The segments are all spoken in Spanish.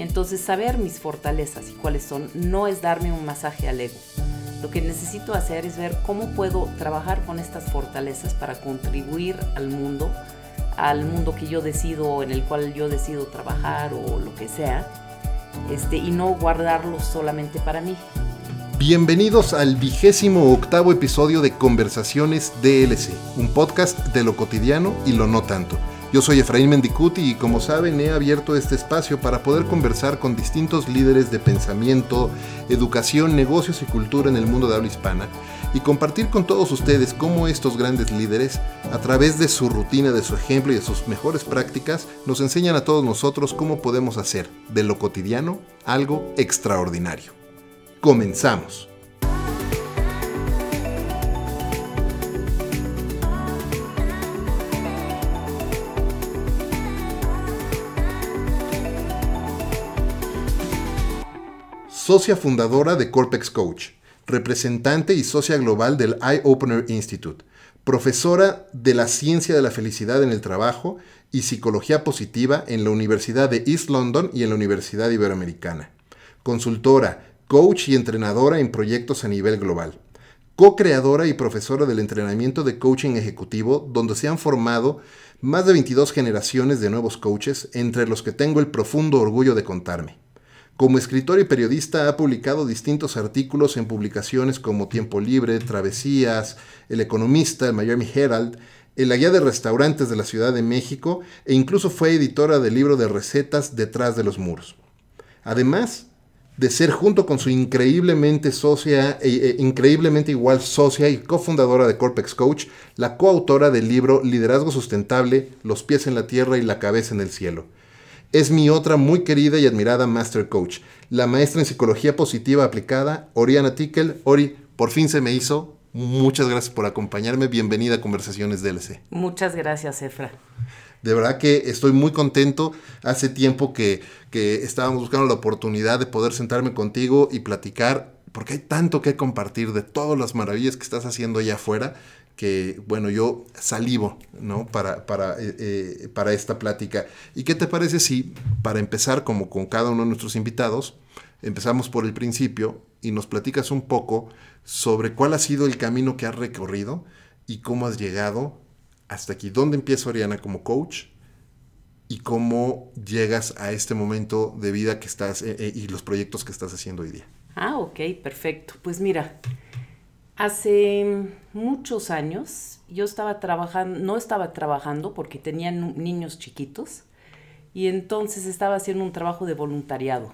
Entonces saber mis fortalezas y cuáles son no es darme un masaje al ego. Lo que necesito hacer es ver cómo puedo trabajar con estas fortalezas para contribuir al mundo, al mundo que yo decido, en el cual yo decido trabajar o lo que sea, este, y no guardarlo solamente para mí. Bienvenidos al vigésimo octavo episodio de Conversaciones DLC, un podcast de lo cotidiano y lo no tanto. Yo soy Efraín Mendicuti y como saben he abierto este espacio para poder conversar con distintos líderes de pensamiento, educación, negocios y cultura en el mundo de habla hispana y compartir con todos ustedes cómo estos grandes líderes, a través de su rutina, de su ejemplo y de sus mejores prácticas, nos enseñan a todos nosotros cómo podemos hacer de lo cotidiano algo extraordinario. Comenzamos. Socia fundadora de Corpex Coach, representante y socia global del Eye Opener Institute, profesora de la ciencia de la felicidad en el trabajo y psicología positiva en la Universidad de East London y en la Universidad Iberoamericana, consultora, coach y entrenadora en proyectos a nivel global, co-creadora y profesora del entrenamiento de coaching ejecutivo, donde se han formado más de 22 generaciones de nuevos coaches, entre los que tengo el profundo orgullo de contarme. Como escritor y periodista ha publicado distintos artículos en publicaciones como Tiempo Libre, Travesías, El Economista, el Miami Herald, en la guía de restaurantes de la Ciudad de México e incluso fue editora del libro de recetas Detrás de los muros. Además de ser junto con su increíblemente socia, e, e, increíblemente igual socia y cofundadora de Corpex Coach, la coautora del libro Liderazgo Sustentable, Los pies en la tierra y la cabeza en el cielo es mi otra muy querida y admirada Master Coach, la maestra en psicología positiva aplicada, Oriana Tickel. Ori, por fin se me hizo. Muchas gracias por acompañarme. Bienvenida a Conversaciones DLC. Muchas gracias, Efra. De verdad que estoy muy contento. Hace tiempo que, que estábamos buscando la oportunidad de poder sentarme contigo y platicar, porque hay tanto que compartir de todas las maravillas que estás haciendo allá afuera que, bueno, yo salivo, ¿no? Para, para, eh, eh, para esta plática. ¿Y qué te parece si, para empezar, como con cada uno de nuestros invitados, empezamos por el principio y nos platicas un poco sobre cuál ha sido el camino que has recorrido y cómo has llegado hasta aquí? ¿Dónde empieza Oriana como coach? ¿Y cómo llegas a este momento de vida que estás eh, y los proyectos que estás haciendo hoy día? Ah, ok, perfecto. Pues mira, Hace muchos años yo estaba trabajando, no estaba trabajando porque tenía niños chiquitos y entonces estaba haciendo un trabajo de voluntariado.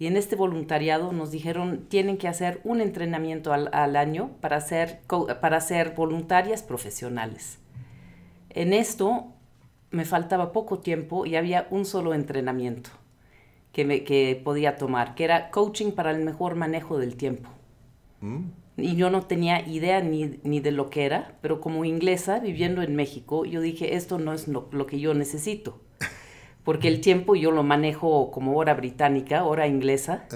Y en este voluntariado nos dijeron, tienen que hacer un entrenamiento al, año para ser, para ser voluntarias profesionales. En esto me faltaba poco tiempo y había un solo entrenamiento que, me, que podía tomar, que era coaching para el mejor manejo del tiempo. Mm y yo no tenía idea ni, ni, de lo que era, pero como inglesa viviendo en México, yo dije, esto no es lo, que yo necesito, porque el tiempo yo lo manejo como hora británica, hora inglesa,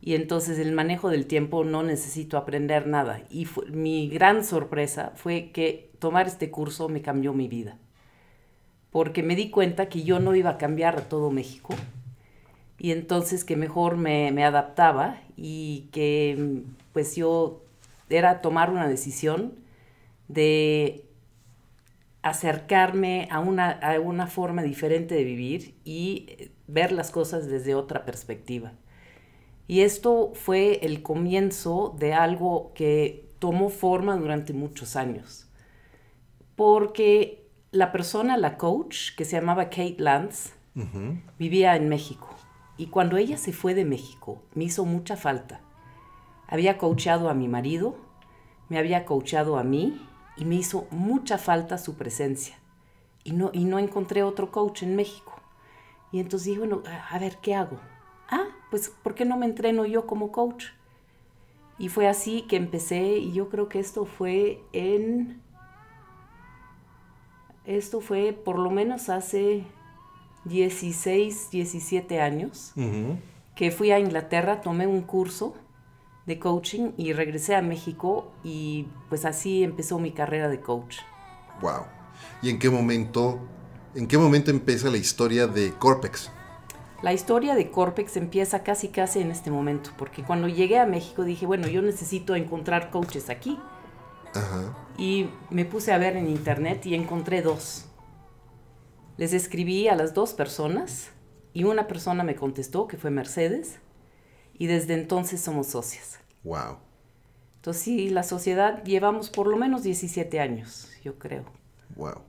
y entonces el manejo del tiempo no necesito aprender nada. Y mi gran sorpresa fue que tomar este curso me cambió mi vida, porque me di cuenta que yo no iba a cambiar a todo México, y entonces que mejor me, me adaptaba y que pues yo era tomar una decisión de acercarme a una, a una forma diferente de vivir y ver las cosas desde otra perspectiva. Y esto fue el comienzo de algo que tomó forma durante muchos años. Porque la persona, la coach, que se llamaba Kate Lance, vivía en México. Y cuando ella se fue de México, me hizo mucha falta había coachado a mi marido, me había coachado a mí y me hizo mucha falta su presencia. Y no, y no encontré otro coach en México. Y entonces dije, bueno, a ver, ¿qué hago? Ah, pues, ¿por qué no me entreno yo como coach? Y fue así que empecé y yo creo que esto fue en... Esto fue por lo menos hace 16, 17 años, que fui a Inglaterra, tomé un curso de coaching y regresé a México y pues así empezó mi carrera de coach. Wow. ¿Y en qué momento, en qué momento empieza la historia de Corpex? La historia de Corpex empieza casi casi en este momento, porque cuando llegué a México dije, bueno, yo necesito encontrar coaches aquí. Ajá. Y me puse a ver en internet y encontré dos. Les escribí a las dos personas y una persona me contestó, que fue Mercedes, y desde entonces somos socias. Wow. Entonces sí, la sociedad llevamos por lo menos 17 años, yo creo. Wow.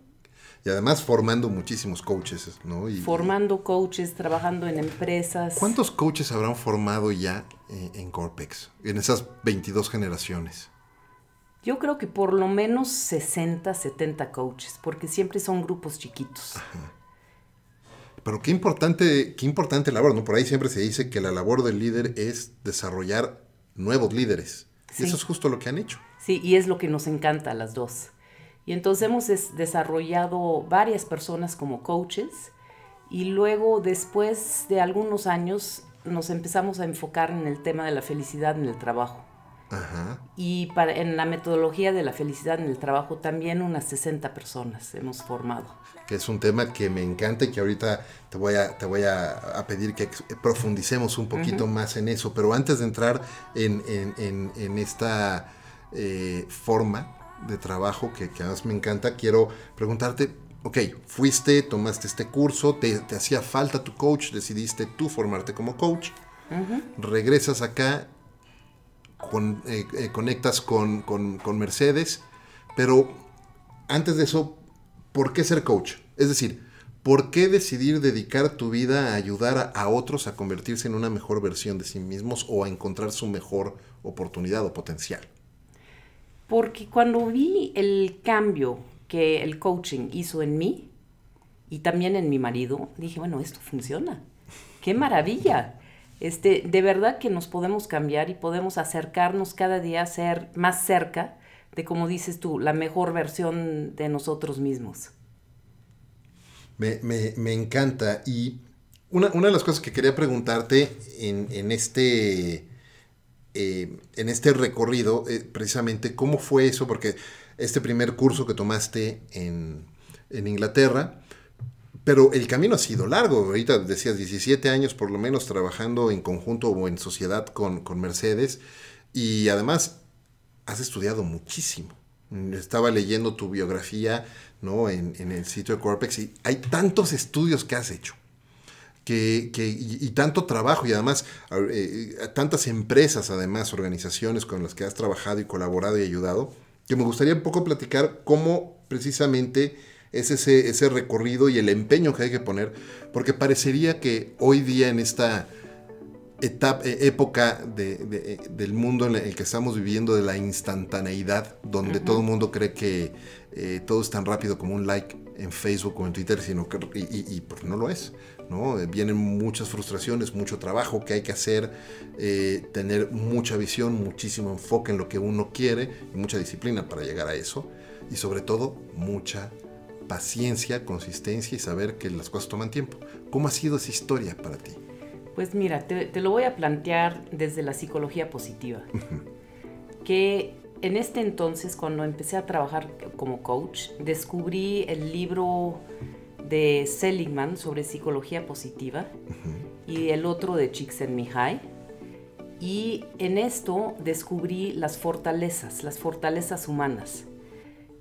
Y además formando muchísimos coaches, ¿no? Y, Formando coaches, trabajando en empresas. ¿Cuántos coaches habrán formado ya eh, en Corpex? En esas 22 generaciones. Yo creo que por lo menos 60, 70 coaches, porque siempre son grupos chiquitos. Pero qué importante, qué importante labor, ¿no? Por ahí siempre se dice que la labor del líder es desarrollar nuevos líderes. Y eso es justo lo que han hecho. Sí, y es lo que nos encanta a las dos. Y entonces hemos des- desarrollado varias personas como coaches y luego después de algunos años nos empezamos a enfocar en el tema de la felicidad en el trabajo. Ajá. Y para, en la metodología de la felicidad en el trabajo también unas 60 personas hemos formado. Que es un tema que me encanta y que ahorita te voy a, te voy a, a pedir que profundicemos un poquito más en eso. Pero antes de entrar en, en- en- en esta eh, forma de trabajo que, que además me encanta, quiero preguntarte, ok, fuiste, tomaste este curso, te, te hacía falta tu coach, decidiste tú formarte como coach, regresas acá, con- eh, eh, conectas con, con- con Mercedes, pero antes de eso, ¿por qué ser coach? Es decir, ¿por qué decidir dedicar tu vida a ayudar a, a otros a convertirse en una mejor versión de sí mismos o a encontrar su mejor oportunidad o potencial? Porque cuando vi el cambio que el coaching hizo en mí y también en mi marido, dije, bueno, esto funciona. ¡Qué maravilla! Este, de verdad que nos podemos cambiar y podemos acercarnos cada día a ser más cerca de, como dices tú, la mejor versión de nosotros mismos. Me, me- encanta. Y una, una de las cosas que quería preguntarte en, en este, eh, en este recorrido, eh, precisamente, ¿cómo fue eso? Porque este primer curso que tomaste en, en Inglaterra, pero el camino ha sido largo. Ahorita decías 17 años por lo menos trabajando en conjunto o en sociedad con, con Mercedes. Y además has estudiado muchísimo. Estaba leyendo tu biografía ¿no? en, en el sitio de Corpex y hay tantos estudios que has hecho. Que, que- y, tanto trabajo y además eh, eh, tantas empresas, además organizaciones con las que has trabajado y colaborado y ayudado, que me gustaría un poco platicar cómo precisamente es ese, ese recorrido y el empeño que hay que poner, porque parecería que hoy día en esta etapa, eh, época de- de- del mundo en el que estamos viviendo, de la instantaneidad, donde todo el mundo cree que eh, todo es tan rápido como un like en Facebook o en Twitter, sino que y, y- y, pues no lo es. ¿no? Eh, Vienen muchas frustraciones, mucho trabajo que hay que hacer, eh, tener mucha visión, muchísimo enfoque en lo que uno quiere y mucha disciplina para llegar a eso. Y sobre todo, mucha paciencia, consistencia y saber que las cosas toman tiempo. ¿Cómo ha sido esa historia para ti? Pues mira, te, te lo voy a plantear desde la psicología positiva. que en este entonces, cuando empecé a trabajar como coach, descubrí el libro de Seligman sobre psicología positiva y el otro de Csikszentmihalyi. Y en esto descubrí las fortalezas, las fortalezas humanas,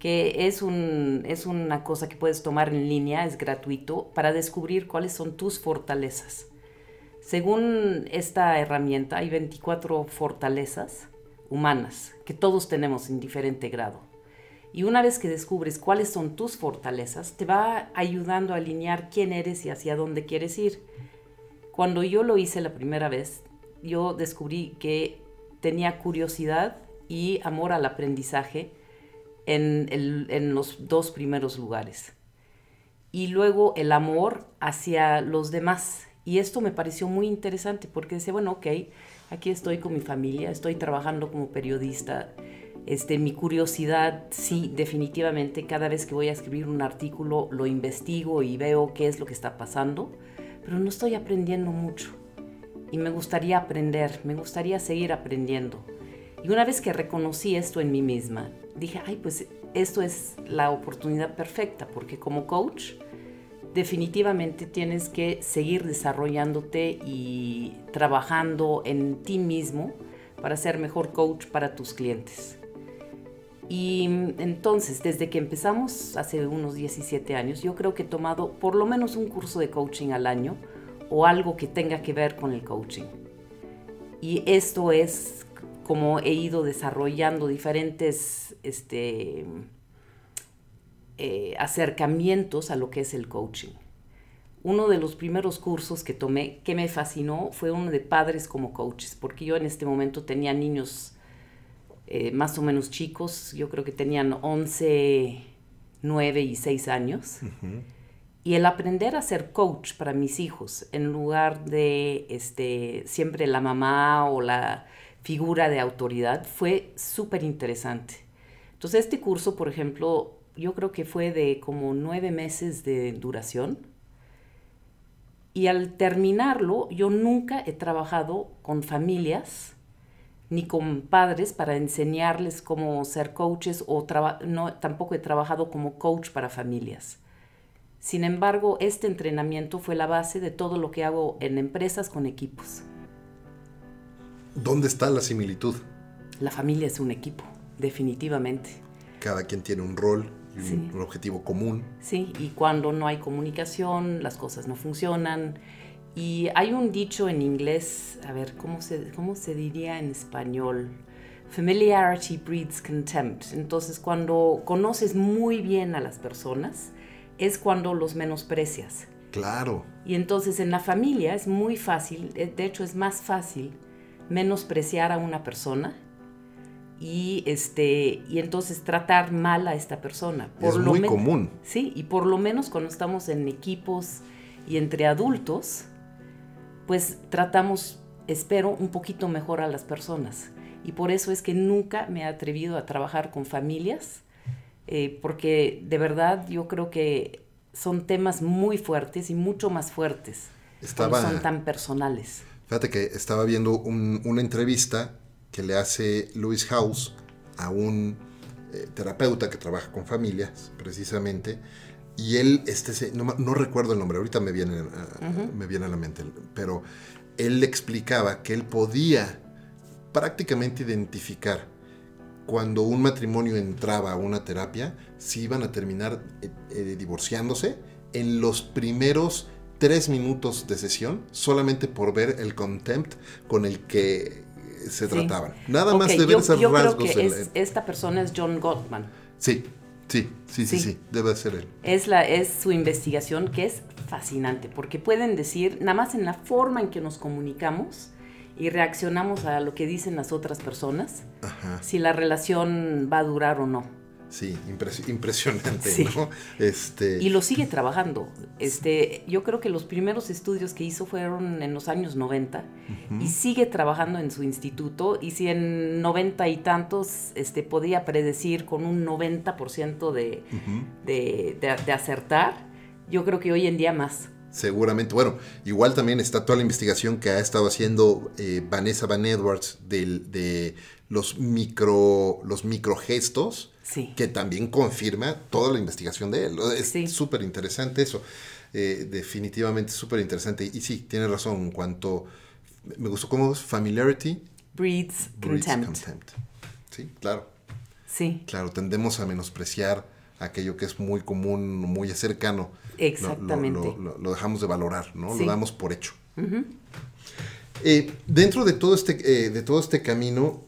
que es, un, es una cosa que puedes tomar en línea, es gratuito, para descubrir cuáles son tus fortalezas. Según esta herramienta, hay 24 fortalezas humanas que todos tenemos en diferente grado. Y una vez que descubres cuáles son tus fortalezas, te va ayudando a alinear quién eres y hacia dónde quieres ir. Cuando yo lo hice la primera vez, yo descubrí que tenía curiosidad y amor al aprendizaje en, el- en los dos primeros lugares. Y luego el amor hacia los demás. Y esto me pareció muy interesante porque decía, bueno, ok, aquí estoy con mi familia, estoy trabajando como periodista. Este, mi curiosidad, sí, definitivamente, cada vez que voy a escribir un artículo lo investigo y veo qué es lo que está pasando, pero no estoy aprendiendo mucho. Y me gustaría aprender, me gustaría seguir aprendiendo. Y una vez que reconocí esto en mí misma, dije, ay, pues esto es la oportunidad perfecta, porque como coach definitivamente tienes que seguir desarrollándote y trabajando en ti mismo para ser mejor coach para tus clientes. Y entonces, desde que empezamos hace unos 17 años, yo creo que he tomado por lo menos un curso de coaching al año o algo que tenga que ver con el coaching. Y esto es como he ido desarrollando diferentes este, eh, acercamientos a lo que es el coaching. Uno de los primeros cursos que tomé que me fascinó fue uno de padres como coaches, porque yo en este momento tenía niños eh, más o menos chicos, yo creo que tenían 11, 9 y 6 años. Y el aprender a ser coach para mis hijos, en lugar de este, siempre la mamá o la figura de autoridad, fue súper interesante. Entonces este curso, por ejemplo, yo creo que fue de como nueve meses de duración. Y al terminarlo, yo nunca he trabajado con familias ni con padres para enseñarles cómo ser coaches o no, tampoco he trabajado como coach para familias. Sin embargo, este entrenamiento fue la base de todo lo que hago en empresas con equipos. ¿Dónde está la similitud? La familia es un equipo, definitivamente. Cada quien tiene un rol y un objetivo común. Sí, y cuando no hay comunicación, las cosas no funcionan y hay un dicho en inglés, a ver, ¿cómo se, cómo se diría en español? Familiarity breeds contempt. Entonces, cuando conoces muy bien a las personas, es cuando los menosprecias. Claro. Y entonces en la familia es muy fácil, eh, de hecho es más fácil menospreciar a una persona y este y entonces tratar mal a esta persona. es muy común. Sí, y por lo menos cuando estamos en equipos y entre adultos, pues tratamos, espero, un poquito mejor a las personas. Y por eso es que nunca me he atrevido a trabajar con familias, eh, porque de verdad yo creo que son temas muy fuertes y mucho más fuertes. Estaba, son tan personales. Fíjate que estaba viendo una entrevista que le hace Louis House a un eh, terapeuta que trabaja con familias, precisamente, y él, este, no, no, recuerdo el nombre, ahorita me viene, me viene a la mente, pero él le explicaba que él podía prácticamente identificar cuando un matrimonio entraba a una terapia, si iban a terminar eh, eh, divorciándose en los primeros tres minutos de sesión, solamente por ver el contempt con el que se trataban. Nada más de ver esos rasgos. Creo que esta persona es John Gottman. Sí, Sí, sí, sí, sí, debe ser él. Es, la, es su investigación que es fascinante, porque pueden decir, nada más en la forma en que nos comunicamos y reaccionamos a lo que dicen las otras personas, si la relación va a durar o no. Sí, impresionante, ¿no? Este... Y lo sigue trabajando. Este, yo creo que los primeros estudios que hizo fueron en los años 90 y sigue trabajando en su instituto y si en 90 y tantos este, podía predecir con un 90% de, de, de, acertar, yo creo que hoy en día más. Seguramente. Bueno, igual también está toda la investigación que ha estado haciendo eh, Vanessa Van Edwards de los micro, los microgestos que también confirma toda la investigación de él. Es súper interesante eso. Eh, definitivamente súper interesante. Y sí, tiene razón en cuanto... Me gustó cómo es familiarity. Breeds, contempt. Sí, claro. Sí. Claro, tendemos a menospreciar aquello que es muy común, muy cercano. Exactamente. Lo, dejamos de valorar, ¿no? Lo damos por hecho. Eh, dentro de todo este, eh, de todo este camino,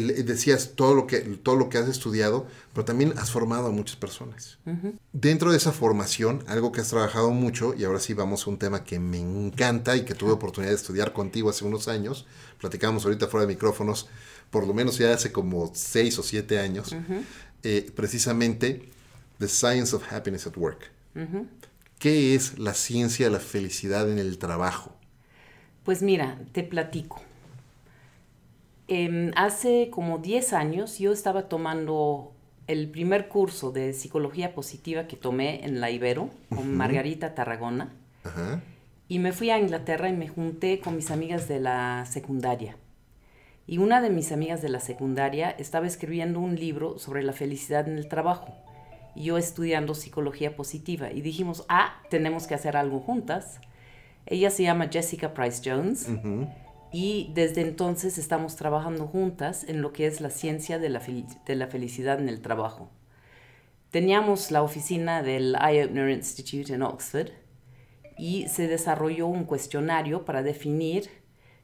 decías todo lo, que, todo lo que has estudiado, pero también has formado a muchas personas. Dentro de esa formación, algo que has trabajado mucho, y ahora sí vamos a un tema que me encanta y que tuve oportunidad de estudiar contigo hace unos años, platicábamos ahorita fuera de micrófonos, por lo menos ya hace como seis o siete años, eh, precisamente The Science of Happiness at Work. ¿Qué es la ciencia de la felicidad en el trabajo? Pues mira, te platico. Em, hace como 10 años yo estaba tomando el primer curso de psicología positiva que tomé en la Ibero con Margarita Tarragona. Y me fui a Inglaterra y me junté con mis amigas de la secundaria. Y una de mis amigas de la secundaria estaba escribiendo un libro sobre la felicidad en el trabajo. y yo estudiando psicología positiva. Y dijimos, ah, tenemos que hacer algo juntas. Ella se llama Jessica Price Jones y desde entonces estamos trabajando juntas en lo que es la ciencia de la, de la felicidad en el trabajo. Teníamos la oficina del Eye Opener Institute en Oxford y se desarrolló un cuestionario para definir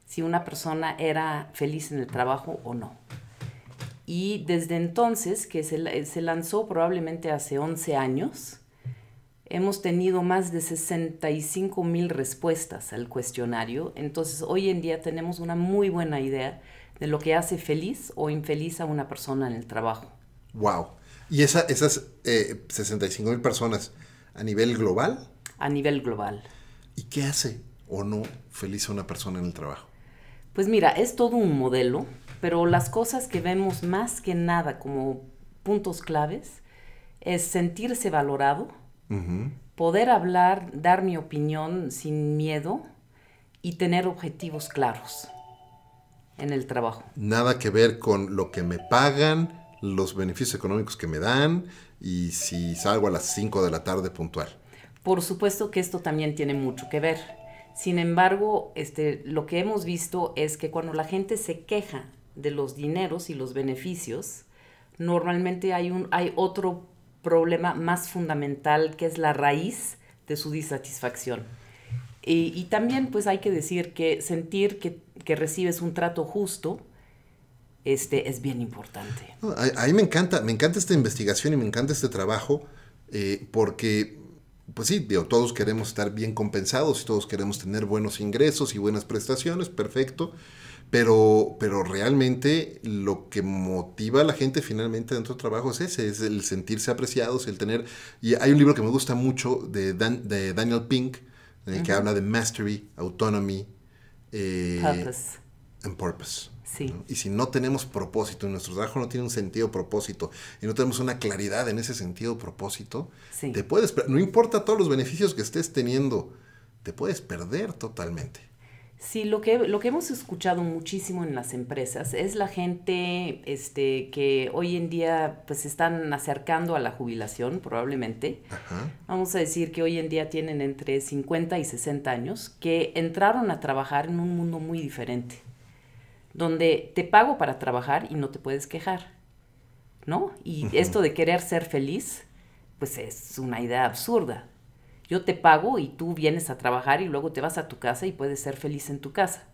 si una persona era feliz en el trabajo o no. Y desde entonces, que se, se lanzó probablemente hace 11 años, hemos tenido más de 65 mil respuestas al cuestionario. Entonces, hoy en día tenemos una muy buena idea de lo que hace feliz o infeliz a una persona en el trabajo. ¡Wow! ¿Y esa, esas 65 eh, mil personas a nivel global? A nivel global. ¿Y qué hace o no feliz a una persona en el trabajo? Pues mira, es todo un modelo, pero las cosas que vemos más que nada como puntos claves es sentirse valorado, poder hablar, dar mi opinión sin miedo y tener objetivos claros en el trabajo. Nada que ver con lo que me pagan, los beneficios económicos que me dan y si salgo a las 5 de la tarde puntual. Por supuesto que esto también tiene mucho que ver. Sin embargo, este, lo que hemos visto es que cuando la gente se queja de los dineros y los beneficios, normalmente hay, un, hay otro problema más fundamental que es la raíz de su disatisfacción. Y, también pues hay que decir que sentir que, recibes un trato justo este, es bien importante. a, mí me encanta, me encanta esta investigación y me encanta este trabajo eh, porque pues sí, todos queremos estar bien compensados y todos queremos tener buenos ingresos y buenas prestaciones, perfecto. Pero, pero realmente lo que motiva a la gente finalmente dentro del trabajo es ese, es el sentirse apreciados, el tener... Y hay un libro que me gusta mucho de, de Daniel Pink, en el que habla de mastery, autonomy eh, purpose. and purpose. Sí. Y si no tenemos propósito, nuestro trabajo no tiene un sentido propósito, y no tenemos una claridad en ese sentido propósito, te puedes, no importa todos los beneficios que estés teniendo, te puedes perder totalmente. Sí, lo que, lo que hemos escuchado muchísimo en las empresas es la gente este, que hoy en día pues están acercando a la jubilación probablemente. Vamos a decir que hoy en día tienen entre 50 y 60 años, que entraron a trabajar en un mundo muy diferente donde te pago para trabajar y no te puedes quejar, ¿no? Y esto de querer ser feliz, pues es una idea absurda. Yo te pago y tú vienes a trabajar y luego te vas a tu casa y puedes ser feliz en tu casa.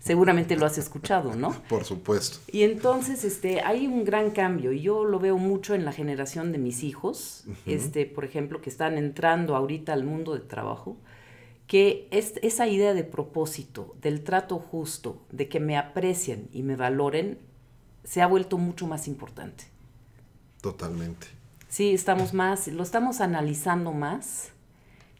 Seguramente lo has escuchado, ¿no? Por supuesto. Y entonces este, hay un gran cambio y yo lo veo mucho en la generación de mis hijos, este, por ejemplo, que están entrando ahorita al mundo de trabajo que es, esa idea de propósito, del trato justo, de que me aprecien y me valoren, se ha vuelto mucho más importante. Totalmente. Sí, estamos más, lo estamos analizando más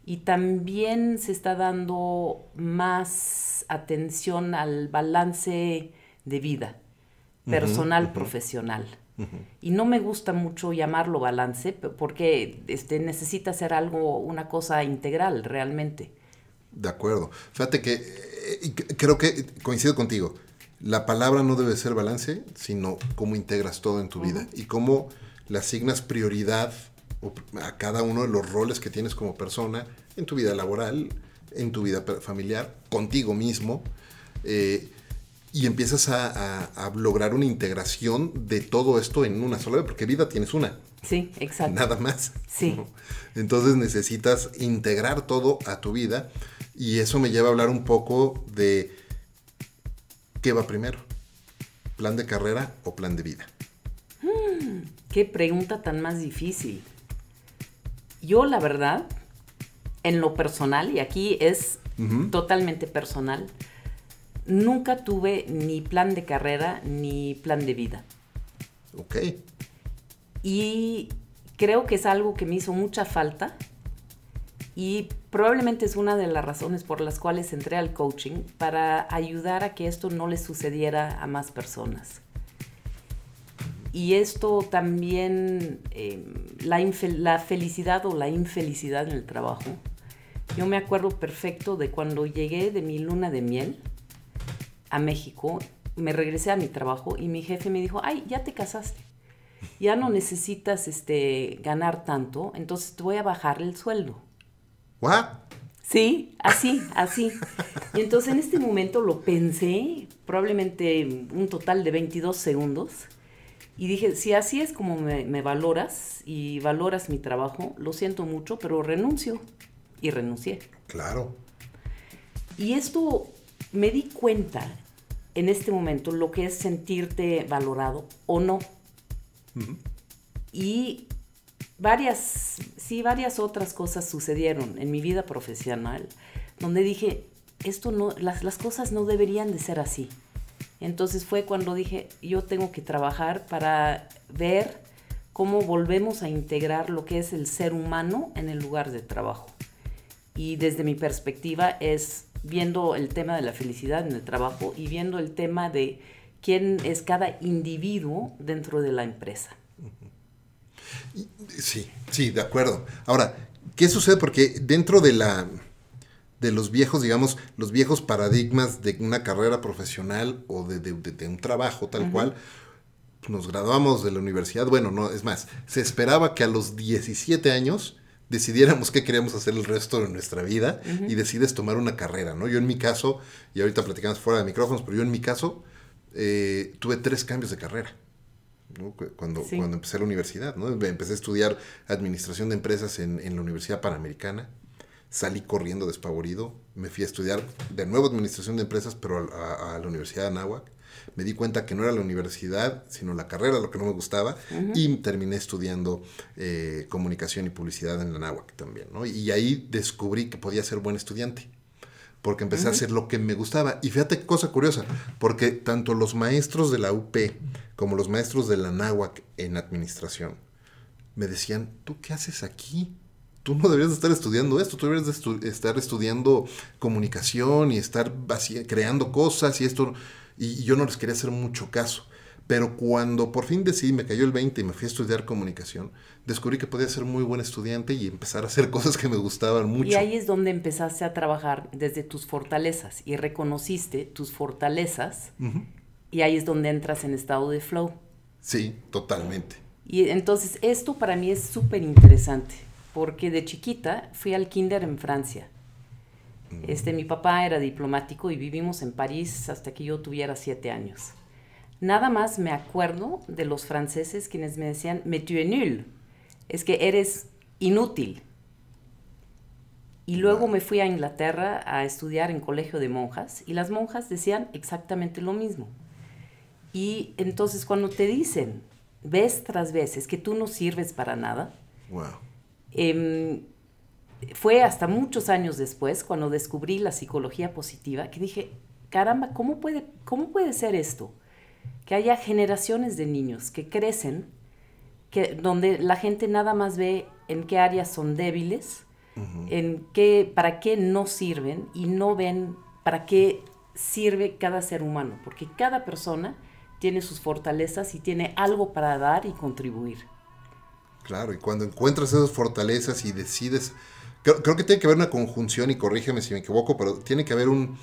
y también se está dando más atención al balance de vida, personal, profesional. Y no me gusta mucho llamarlo balance porque este, necesita ser algo, una cosa integral realmente. De acuerdo. Fíjate que eh, creo que coincido contigo. La palabra no debe ser balance, sino cómo integras todo en tu vida y cómo le asignas prioridad a cada uno de los roles que tienes como persona en tu vida laboral, en tu vida familiar, contigo mismo. Eh, y empiezas a, lograr una integración de todo esto en una sola vez, porque vida tienes una. Sí, exacto. Nada más. Sí. Entonces necesitas integrar todo a tu vida y eso me lleva a hablar un poco de qué va primero, plan de carrera o plan de vida. Hmm, qué pregunta tan más difícil. Yo la verdad, en lo personal, y aquí es totalmente personal, nunca tuve ni plan de carrera ni plan de vida. Ok. Y creo que es algo que me hizo mucha falta y probablemente es una de las razones por las cuales entré al coaching para ayudar a que esto no le sucediera a más personas. Y esto también, la, la felicidad o la infelicidad en el trabajo. Yo me acuerdo perfecto de cuando llegué de mi luna de miel a México, me regresé a mi trabajo y mi jefe me dijo, ay, ya te casaste. ya no necesitas este, ganar tanto, entonces te voy a bajar el sueldo. ¿What? Sí, así, así. Y entonces en este momento lo pensé, probablemente un total de 22 segundos, y dije, si así es como me, me valoras y valoras mi trabajo, lo siento mucho, pero renuncio. Y renuncié. Claro. Y esto me di cuenta en este momento lo que es sentirte valorado o no. Y varias, sí, varias otras cosas sucedieron en mi vida profesional donde dije, esto no, las, las cosas no deberían de ser así. Entonces fue cuando dije, yo tengo que trabajar para ver cómo volvemos a integrar lo que es el ser humano en el lugar de trabajo. Y desde mi perspectiva es viendo el tema de la felicidad en el trabajo y viendo el tema de quién es cada individuo dentro de la empresa. Sí, sí, de acuerdo. Ahora, ¿qué sucede? Porque dentro de la de los viejos, digamos, los viejos paradigmas de una carrera profesional o de, un trabajo tal cual, nos graduamos de la universidad, bueno, no, es más, se esperaba que a los 17 años decidiéramos qué queríamos hacer el resto de nuestra vida y decides tomar una carrera, ¿no? Yo en mi caso, y ahorita platicamos fuera de micrófonos, pero yo en mi caso eh, tuve tres cambios de carrera. Cuando, cuando empecé la universidad, ¿no? Empecé a estudiar administración de empresas en, en la Universidad Panamericana, salí corriendo despavorido, me fui a estudiar de nuevo administración de empresas, pero a, la Universidad de Anáhuac. Me di cuenta que no era la universidad, sino la carrera lo que no me gustaba, y terminé estudiando eh, comunicación y publicidad en la Anáhuac también. ¿no? Y ahí descubrí que podía ser buen estudiante porque empecé a hacer lo que me gustaba. Y fíjate qué cosa curiosa, porque tanto los maestros de la UP como los maestros de la NAWAC en administración me decían, ¿tú qué haces aquí? Tú no deberías estar estudiando esto, tú deberías estar estudiando comunicación y estar creando cosas y esto, y, yo no les quería hacer mucho caso. Pero cuando por fin decidí, me cayó el 20 y me fui a estudiar comunicación, descubrí que podía ser muy buen estudiante y empezar a hacer cosas que me gustaban mucho. Y ahí es donde empezaste a trabajar desde tus fortalezas y reconociste tus fortalezas y ahí es donde entras en estado de flow. Sí, totalmente. Y entonces esto para mí es súper interesante porque de chiquita fui al kinder en Francia. Este, mi papá era diplomático y vivimos en París hasta que yo tuviera siete años. Nada más me acuerdo de los franceses quienes me decían, mais tu es nul, es que eres inútil. Y luego me fui a Inglaterra a estudiar en colegio de monjas y las monjas decían exactamente lo mismo. Y entonces cuando te dicen vez tras vez es que tú no sirves para nada, wow. Em, fue hasta muchos años después, cuando descubrí la psicología positiva, que dije, caramba, ¿cómo puede, cómo puede ser esto? Que haya generaciones de niños que crecen, que, donde la gente nada más ve en qué áreas son débiles, en qué, para qué no sirven y no ven para qué sirve cada ser humano, porque cada persona tiene sus fortalezas y tiene algo para dar y contribuir. Claro, y cuando encuentras esas fortalezas y decides, creo, que tiene que haber una conjunción, y corrígeme si me equivoco, pero tiene que haber un,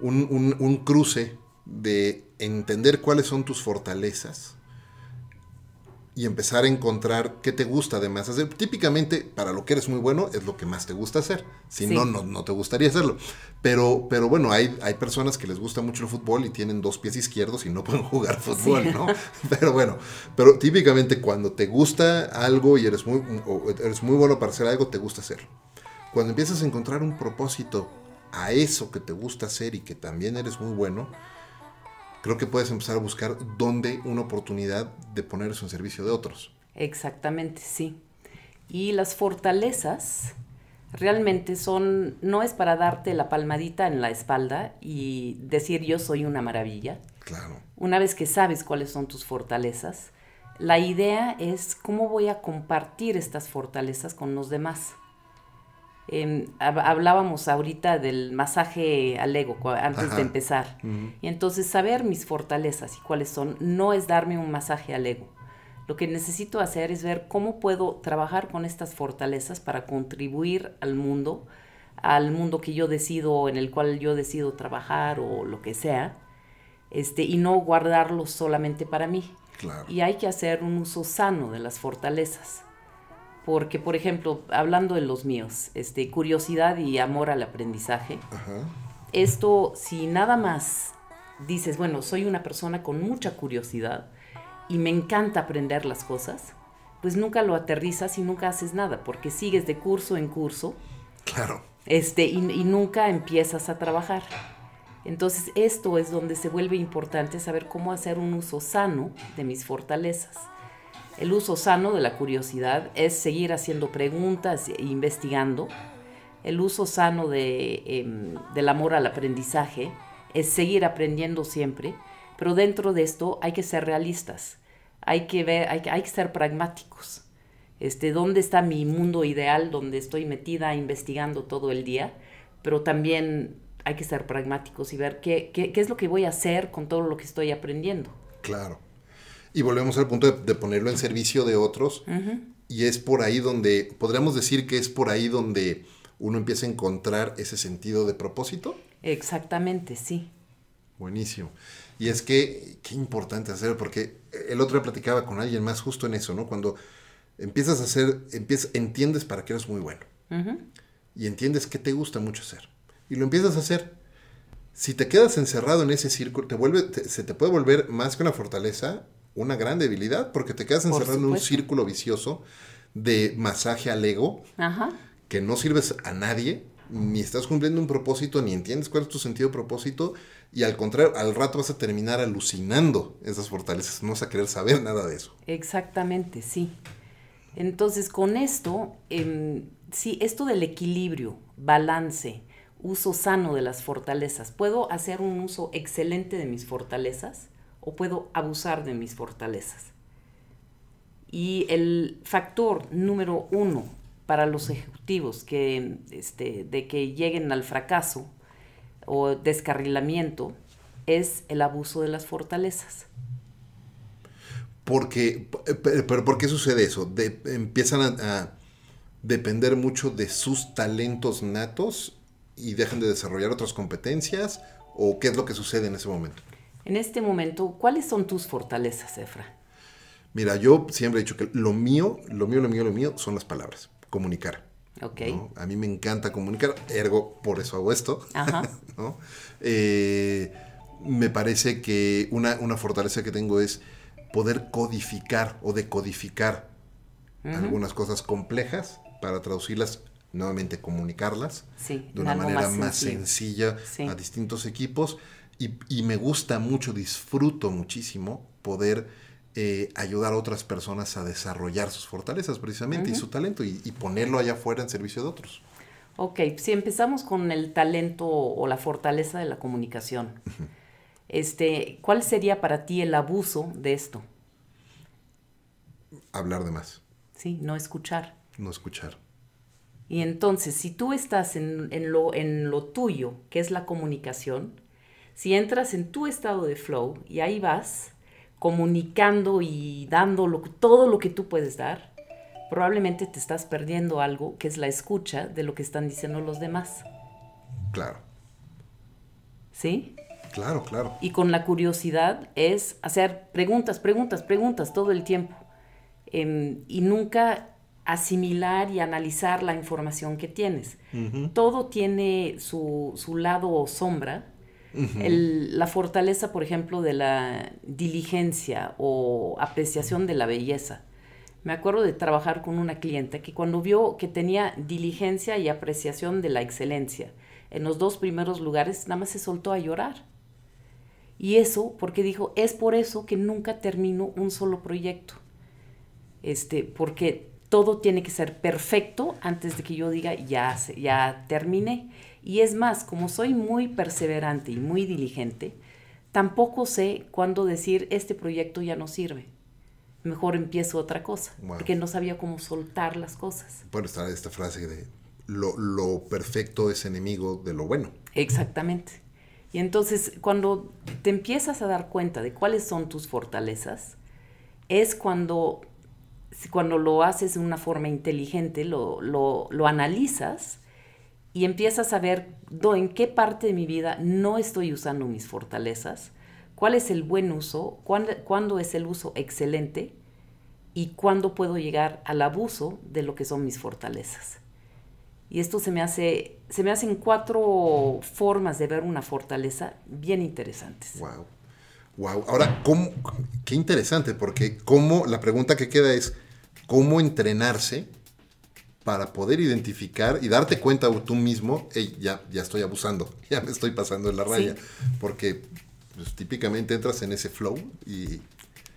un cruce de entender cuáles son tus fortalezas y empezar a encontrar qué te gusta además hacer. Típicamente, para lo que eres muy bueno, es lo que más te gusta hacer. Si no, no, no te gustaría hacerlo. Pero, pero bueno, hay, hay personas que les gusta mucho el fútbol y tienen dos pies izquierdos y no pueden jugar fútbol, ¿no? Pero bueno, pero típicamente cuando te gusta algo y eres muy, eres muy bueno para hacer algo, te gusta hacerlo. Cuando empiezas a encontrar un propósito a eso que te gusta hacer y que también eres muy bueno, creo que puedes empezar a buscar dónde una oportunidad de poner eso en servicio de otros. Exactamente, sí. Y las fortalezas realmente son, no es para darte la palmadita en la espalda y decir yo soy una maravilla. Claro. Una vez que sabes cuáles son tus fortalezas, la idea es cómo voy a compartir estas fortalezas con los demás hablábamos ahorita del masaje al ego antes de empezar. Y entonces saber mis fortalezas y cuáles son, no es darme un masaje al ego. Lo que necesito hacer es ver cómo puedo trabajar con estas fortalezas para contribuir al mundo, al mundo que yo decido, en el cual yo decido trabajar o lo que sea, este, y no guardarlo solamente para mí. Claro. Y hay que hacer un uso sano de las fortalezas. Porque, por ejemplo, hablando de los míos, este, curiosidad y amor al aprendizaje, Ajá. esto, si nada más dices, bueno, soy una persona con mucha curiosidad y me encanta aprender las cosas, pues nunca lo aterrizas y nunca haces nada, porque sigues de curso en curso Claro. este, y, y nunca empiezas a trabajar. Entonces esto es donde se vuelve importante saber cómo hacer un uso sano de mis fortalezas. El uso sano de la curiosidad es seguir haciendo preguntas e investigando. El uso sano de, em, del amor al aprendizaje es seguir aprendiendo siempre, pero dentro de esto hay que ser realistas, hay que, ver, hay hay que ser pragmáticos. Este, ¿Dónde está mi mundo ideal donde estoy metida investigando todo el día? Pero también hay que ser pragmáticos y ver qué, qué es lo que voy a hacer con todo lo que estoy aprendiendo. Claro. Y volvemos al punto de, de ponerlo en servicio de otros. Y es por ahí donde, podríamos decir que es por ahí donde uno empieza a encontrar ese sentido de propósito. Exactamente, sí. Buenísimo. Y es que, qué importante hacerlo, porque el otro día platicaba con alguien más justo en eso, ¿no? Cuando empiezas a hacer, empiezas, entiendes para qué eres muy bueno. Y entiendes qué te gusta mucho hacer. Y lo empiezas a hacer. Si te quedas encerrado en ese círculo, te vuelve, te- se te puede volver más que una fortaleza, una gran debilidad, porque te quedas encerrado en un círculo vicioso de masaje al ego, Ajá. que no sirves a nadie, ni estás cumpliendo un propósito, ni entiendes cuál es tu sentido de propósito, y al contrario, al rato vas a terminar alucinando esas fortalezas, no vas a querer saber nada de eso. Exactamente, sí. Entonces, con esto, em, sí, esto del equilibrio, balance, uso sano de las fortalezas, ¿puedo hacer un uso excelente de mis fortalezas o puedo abusar de mis fortalezas? Y el factor número uno para los ejecutivos que, este, de que lleguen al fracaso o descarrilamiento es el abuso de las fortalezas. Porque, p- pero ¿por qué sucede eso? Empiezan a, a depender mucho de sus talentos natos y dejan de desarrollar otras competencias, o qué es lo que sucede en ese momento. En este momento, ¿cuáles son tus fortalezas, Efra? Mira, yo siempre he dicho que lo mío, lo mío, lo mío, lo mío son las palabras, comunicar. Ok. ¿no? A mí me encanta comunicar, ergo, por eso hago esto. Ajá. ¿no? Eh, me parece que una, una fortaleza que tengo es poder codificar o decodificar algunas cosas complejas para traducirlas, nuevamente comunicarlas Sí, de una manera más sencilla Sí. a distintos equipos. Y, y me gusta mucho, disfruto muchísimo poder eh, ayudar a otras personas a desarrollar sus fortalezas precisamente y su talento y, y ponerlo allá afuera en servicio de otros. Ok, si empezamos con el talento o la fortaleza de la comunicación, este, ¿cuál sería para ti el abuso de esto? Hablar de más, Sí, no escuchar. no escuchar. Y entonces, si tú estás en, en lo, en lo tuyo, que es la comunicación, si entras en tu estado de flow y ahí vas comunicando y dando lo- todo lo que tú puedes dar, probablemente te estás perdiendo algo que es la escucha de lo que están diciendo los demás. Claro, ¿Sí? claro, claro. Y con la curiosidad es hacer preguntas, preguntas, preguntas todo el tiempo. Em, y nunca asimilar y analizar la información que tienes. Todo tiene su, su lado sombra. La fortaleza, por ejemplo, de la diligencia o apreciación de la belleza. Me acuerdo de trabajar con una cliente que cuando vio que tenía diligencia y apreciación de la excelencia en los dos primeros lugares, nada más se soltó a llorar. Y eso porque dijo, es por eso que nunca termino un solo proyecto. Este, porque todo tiene que ser perfecto antes de que yo diga, ya, ya terminé. Y es más, como soy muy perseverante y muy diligente, tampoco sé cuándo decir, este proyecto ya no sirve. Mejor empiezo otra cosa, Wow. porque no sabía cómo soltar las cosas. Bueno, está esta frase de lo, lo perfecto es enemigo de lo bueno. Exactamente. Y entonces, cuando te empiezas a dar cuenta de cuáles son tus fortalezas, es cuando, cuando lo haces de una forma inteligente, lo, lo, lo analizas y empiezas a ver do- en qué parte de mi vida no estoy usando mis fortalezas, cuál es el buen uso, cuándo, es el uso excelente y cuándo puedo llegar al abuso de lo que son mis fortalezas. Y esto se me hace, se me hacen cuatro formas de ver una fortaleza bien interesantes. Wow. Wow. Ahora, ¿cómo, qué interesante, porque cómo, la pregunta que queda es, ¿cómo entrenarse para poder identificar y darte cuenta tú mismo, hey, ya, ya estoy abusando, ya me estoy pasando en la raya? Porque pues, típicamente entras en ese flow y...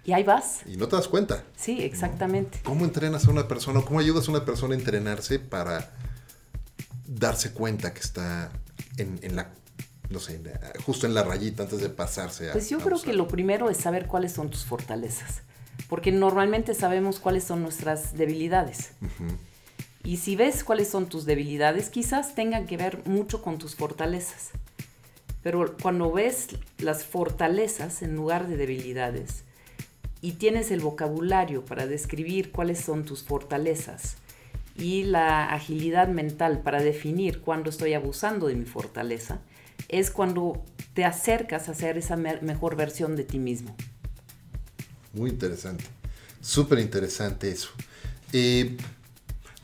Y ahí vas. Y no te das cuenta. Sí, exactamente. ¿Cómo entrenas a una persona? ¿Cómo ayudas a una persona a entrenarse para darse cuenta que está en, en la no sé, justo en la rayita antes de pasarse a... Pues yo creo que lo primero es saber cuáles son tus fortalezas, porque normalmente sabemos cuáles son nuestras debilidades. Y si ves cuáles son tus debilidades, quizás tengan que ver mucho con tus fortalezas. Pero cuando ves las fortalezas en lugar de debilidades y tienes el vocabulario para describir cuáles son tus fortalezas y la agilidad mental para definir cuándo estoy abusando de mi fortaleza, es cuando te acercas a ser esa mejor versión de ti mismo. Muy interesante, súper interesante eso. Eh,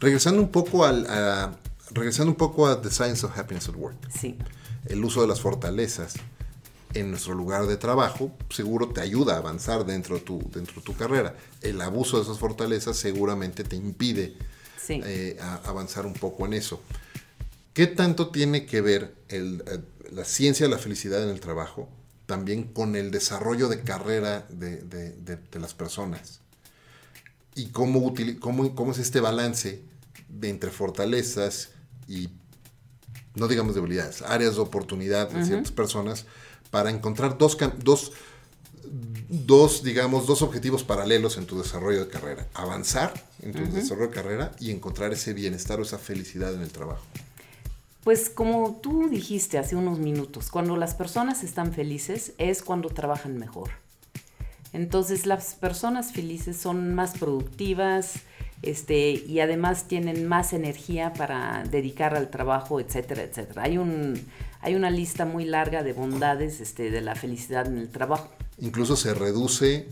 regresando un poco al, a, regresando un poco a The Science of Happiness at Work. Sí. El uso de las fortalezas en nuestro lugar de trabajo seguro te ayuda a avanzar dentro de tu, dentro de tu carrera. El abuso de esas fortalezas seguramente te impide eh, avanzar un poco en eso. ¿Qué tanto tiene que ver el, eh, la ciencia de la felicidad en el trabajo también con el desarrollo de carrera de, las personas? ¿Y cómo, cómo, cómo, es este balance de entre fortalezas y, no digamos debilidades, áreas de oportunidad de ciertas personas para encontrar dos, dos, dos, digamos, dos objetivos paralelos en tu desarrollo de carrera? Avanzar en tu desarrollo de carrera y encontrar ese bienestar o esa felicidad en el trabajo. Pues como tú dijiste hace unos minutos, cuando las personas están felices es cuando trabajan mejor. Entonces las personas felices son más productivas este, y además tienen más energía para dedicar al trabajo, etcétera, etcétera. Hay, un, hay una lista muy larga de bondades este, de la felicidad en el trabajo. Incluso se reduce,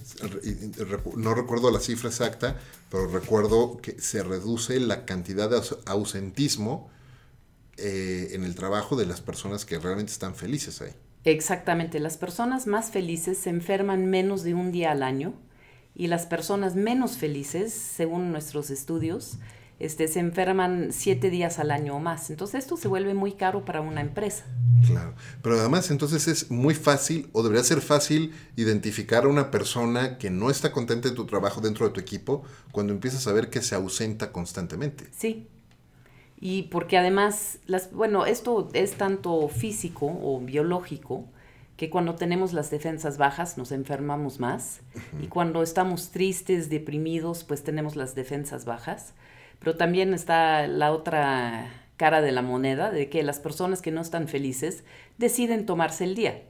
no recuerdo la cifra exacta, pero recuerdo que se reduce la cantidad de ausentismo eh, en el trabajo de las personas que realmente están felices ahí. Exactamente, las personas más felices se enferman menos de un día al año y las personas menos felices, según nuestros estudios, este, se enferman siete días al año o más. Entonces esto se vuelve muy caro para una empresa. Claro, pero además entonces es muy fácil o debería ser fácil identificar a una persona que no está contenta en tu trabajo dentro de tu equipo cuando empiezas a ver que se ausenta constantemente. Sí, y porque además, las, bueno, esto es tanto físico o biológico, que cuando tenemos las defensas bajas nos enfermamos más y cuando estamos tristes, deprimidos, pues tenemos las defensas bajas. Pero también está la otra cara de la moneda, de que las personas que no están felices deciden tomarse el día.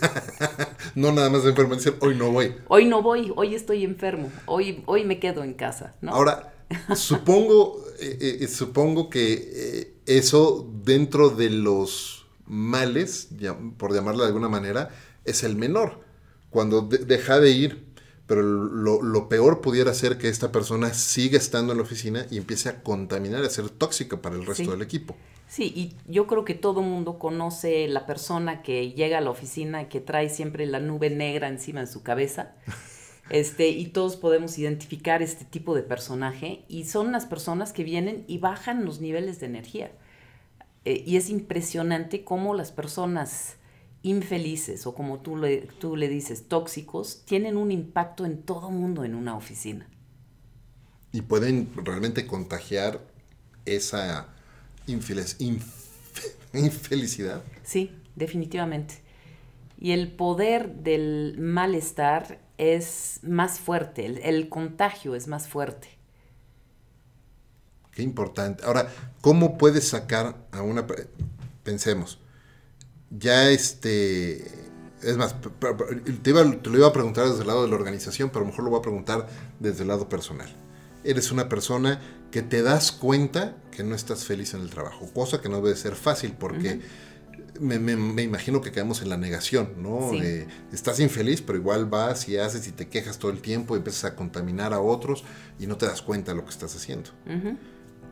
no nada más enfermo, decir, hoy no voy. Hoy no voy, hoy estoy enfermo, hoy, hoy me quedo en casa. ¿no? Ahora, supongo, eh, eh, supongo que eh, eso dentro de los males, por llamarlo de alguna manera, es el menor. Cuando deja de ir, pero lo, peor pudiera ser que esta persona siga estando en la oficina y empiece a contaminar, a ser tóxica para el resto del equipo. Sí, y yo creo que todo mundo conoce la persona que llega a la oficina que trae siempre la nube negra encima de su cabeza Este, y todos podemos identificar este tipo de personaje y son las personas que vienen y bajan los niveles de energía. Eh, y es impresionante cómo las personas infelices o como tú le, tú le dices, tóxicos, tienen un impacto en todo mundo en una oficina. Y pueden realmente contagiar esa infelicidad. Sí, definitivamente. Y el poder del malestar es más fuerte, el, contagio es más fuerte. Qué importante. Ahora, ¿cómo puedes sacar a una... Pensemos, ya este... Es más, te, lo iba a preguntar desde el lado de la organización, pero a lo mejor lo voy a preguntar desde el lado personal. Eres una persona que te das cuenta que no estás feliz en el trabajo, cosa que no debe ser fácil porque me, me, me, imagino que caemos en la negación, ¿no? Sí. Eh, estás infeliz, pero igual vas y haces y te quejas todo el tiempo y empiezas a contaminar a otros y no te das cuenta de lo que estás haciendo. Ujú.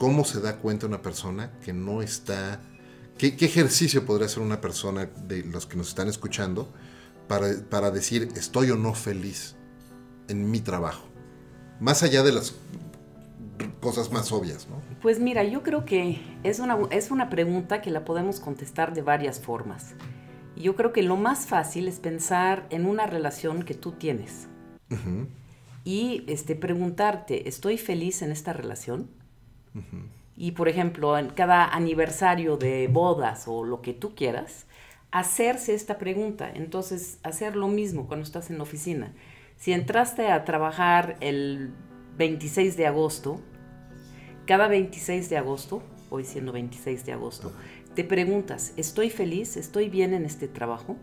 ¿Cómo se da cuenta una persona que no está... ¿Qué, qué ejercicio podría hacer una persona de los que nos están escuchando para, para decir estoy o no feliz en mi trabajo? Más allá de las cosas más obvias, ¿no? Pues mira, yo creo que es una, es una pregunta que la podemos contestar de varias formas. Yo creo que lo más fácil es pensar en una relación que tú tienes Ujú, y este, preguntarte, ¿estoy feliz en esta relación? Y por ejemplo, en cada aniversario de bodas o lo que tú quieras, hacerse esta pregunta. Entonces, hacer lo mismo cuando estás en la oficina. Si entraste a trabajar el 26 de agosto, cada 26 de agosto, hoy siendo 26 de agosto, te preguntas, ¿estoy feliz? ¿Estoy bien en este trabajo?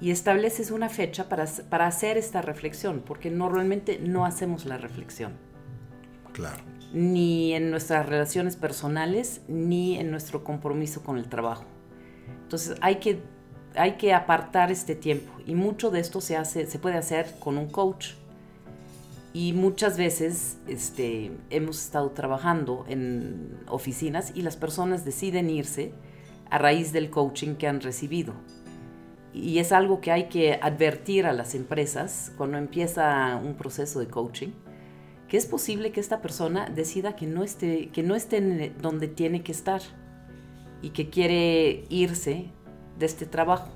Y estableces una fecha para, para hacer esta reflexión, porque normalmente no hacemos la reflexión Claro. Ni en nuestras relaciones personales, ni en nuestro compromiso con el trabajo. Entonces hay que, hay que apartar este tiempo y mucho de esto se, hace, se puede hacer con un coach. Y muchas veces este, hemos estado trabajando en oficinas y las personas deciden irse a raíz del coaching que han recibido. Y es algo que hay que advertir a las empresas cuando empieza un proceso de coaching que es posible que esta persona decida que no esté, que no esté en donde tiene que estar y que quiere irse de este trabajo.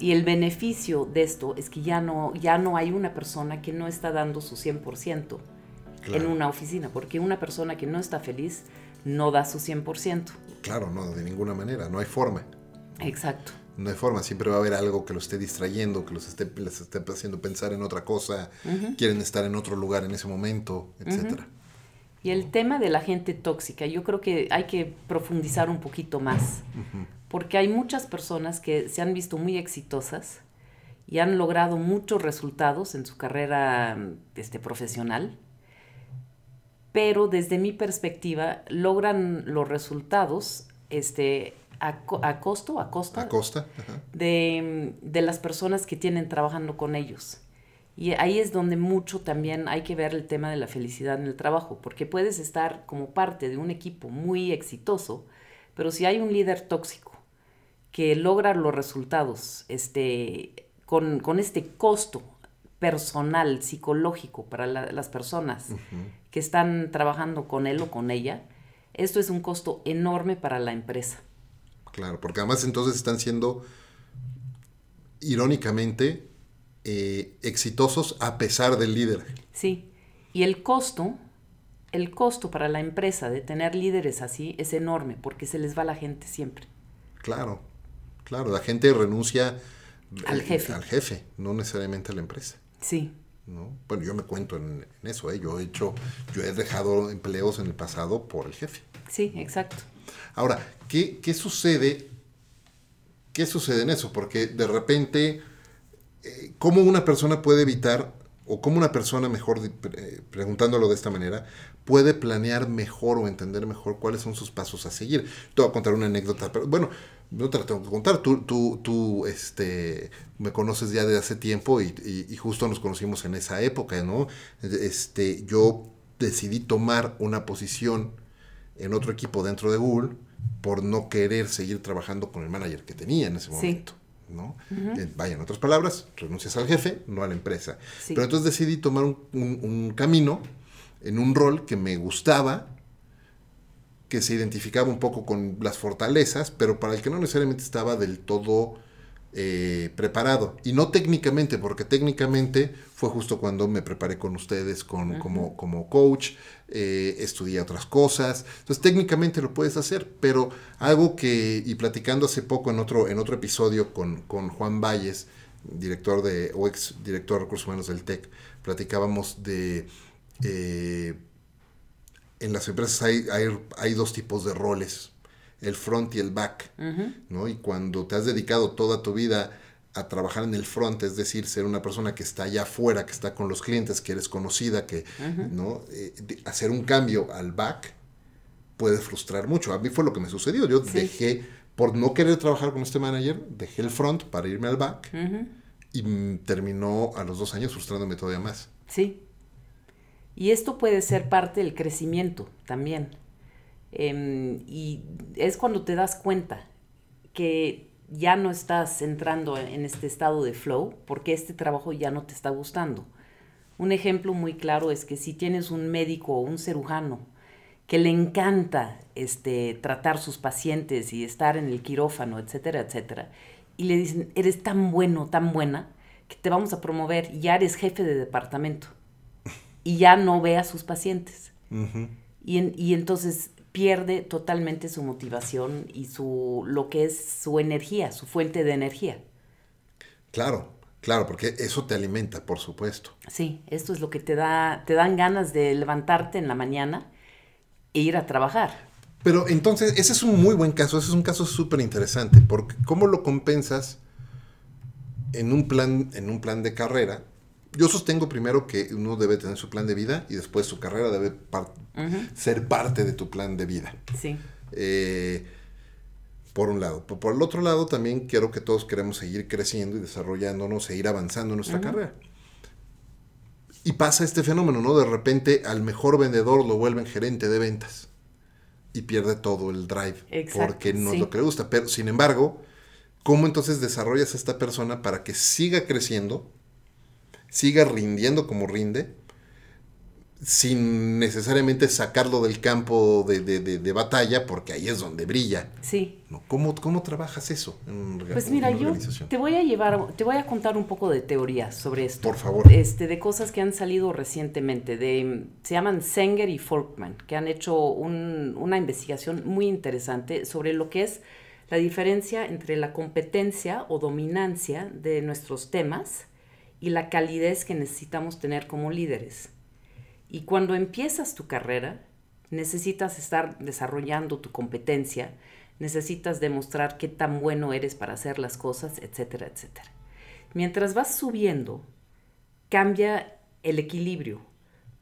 Y el beneficio de esto es que ya no, ya no hay una persona que no está dando su 100% en Claro. una oficina, porque una persona que no está feliz no da su 100%. Claro, no, de ninguna manera, no hay forma. Exacto. No hay forma, siempre va a haber algo que los esté distrayendo, que los esté, les esté haciendo pensar en otra cosa, quieren estar en otro lugar en ese momento, etcétera. Y el tema de la gente tóxica, yo creo que hay que profundizar un poquito más, porque hay muchas personas que se han visto muy exitosas y han logrado muchos resultados en su carrera este, profesional, pero desde mi perspectiva logran los resultados este, a, a costo, a costa A costa, de, de las personas que tienen trabajando con ellos. Y ahí es donde mucho también hay que ver el tema de la felicidad en el trabajo, porque puedes estar como parte de un equipo muy exitoso, pero si hay un líder tóxico que logra los resultados este, con, con este costo personal, psicológico para la- las personas que están trabajando con él o con ella, esto es un costo enorme para la empresa. Claro, porque además entonces están siendo, irónicamente, eh, exitosos a pesar del líder. Sí, y el costo, el costo para la empresa de tener líderes así es enorme porque se les va la gente siempre. Claro, claro, la gente renuncia Al eh, jefe. al jefe, no necesariamente a la empresa. Sí, ¿no? Bueno, yo me cuento en, en eso, ¿eh? yo he hecho, yo he dejado empleos en el pasado por el jefe. sí, exacto. Ahora, ¿qué, qué sucede? ¿Qué sucede en eso? Porque de repente, eh, ¿cómo una persona puede evitar, o cómo una persona, mejor eh, preguntándolo de esta manera, puede planear mejor o entender mejor cuáles son sus pasos a seguir? Te voy a contar una anécdota, pero bueno, no te la tengo que contar. Tú, tú, tú este, me conoces ya de hace tiempo y, y- y justo nos conocimos en esa época, ¿no? Este, yo decidí tomar una posición en otro equipo dentro de Google por no querer seguir trabajando con el manager que tenía en ese Sí. momento. ¿no? Eh, vaya, en otras palabras, renuncias al jefe, no a la empresa. Sí. Pero entonces decidí tomar un, un- un camino en un rol que me gustaba, que se identificaba un poco con las fortalezas, pero para el que no necesariamente estaba del todo eh, preparado. Y no técnicamente, porque técnicamente fue justo cuando me preparé con ustedes con, como, como coach, eh, estudié otras cosas. Entonces técnicamente lo puedes hacer, pero algo que, y platicando hace poco en otro, en otro episodio con, con Juan Valles, director de, o ex director de recursos humanos del TEC, platicábamos de... eh, en las empresas hay, hay, hay dos tipos de roles, el front y el back, ¿no? Y cuando te has dedicado toda tu vida a trabajar en el front, es decir, ser una persona que está allá afuera, que está con los clientes, que eres conocida, que, ¿no? Eh, hacer un cambio al back puede frustrar mucho. A mí fue lo que me sucedió. Yo Sí. dejé por no querer trabajar con este manager, dejé el front para irme al back y terminó a los dos años frustrándome todavía más. Sí. Y esto puede ser parte del crecimiento también. Em, y es cuando te das cuenta que ya no estás entrando en este estado de flow porque este trabajo ya no te está gustando. Un ejemplo muy claro es que si tienes un médico o un cirujano que le encanta este, tratar sus pacientes y estar en el quirófano, etcétera, etcétera, y le dicen, eres tan bueno, tan buena, que te vamos a promover ya eres jefe de departamento y ya no ve a sus pacientes. y, y entonces pierde totalmente su motivación y su lo que es su energía, su fuente de energía. Claro, claro, porque eso te alimenta, por supuesto. Sí, esto es lo que te da, te dan ganas de levantarte en la mañana e ir a trabajar. Pero entonces, ese es un muy buen caso, ese es un caso súper interesante, porque ¿cómo lo compensas en un plan, en un plan de carrera? Yo sostengo primero que uno debe tener su plan de vida y después su carrera debe ser parte de tu plan de vida. Sí. Eh, por un lado. Por, el otro lado, también quiero que todos queremos seguir creciendo y desarrollándonos, seguir avanzando en nuestra carrera. Y pasa este fenómeno, ¿no? De repente al mejor vendedor lo vuelven gerente de ventas y pierde todo el drive porque no es lo que le gusta. Pero, sin embargo, ¿cómo entonces desarrollas a esta persona para que siga creciendo, siga rindiendo como rinde sin necesariamente sacarlo del campo de, batalla, porque ahí es donde brilla. Sí. ¿Cómo, ¿Cómo trabajas eso? pues mira, yo te voy a llevar, te voy a contar un poco de teoría sobre esto. Por favor. Este, de cosas que han salido recientemente, de, se llaman Sanger y Folkman, que han hecho una investigación muy interesante sobre lo que es la diferencia entre la competencia o dominancia de nuestros temas y la calidez que necesitamos tener como líderes. Y cuando empiezas tu carrera, necesitas estar desarrollando tu competencia, necesitas demostrar qué tan bueno eres para hacer las cosas, etcétera, etcétera. Mientras vas subiendo, cambia el equilibrio,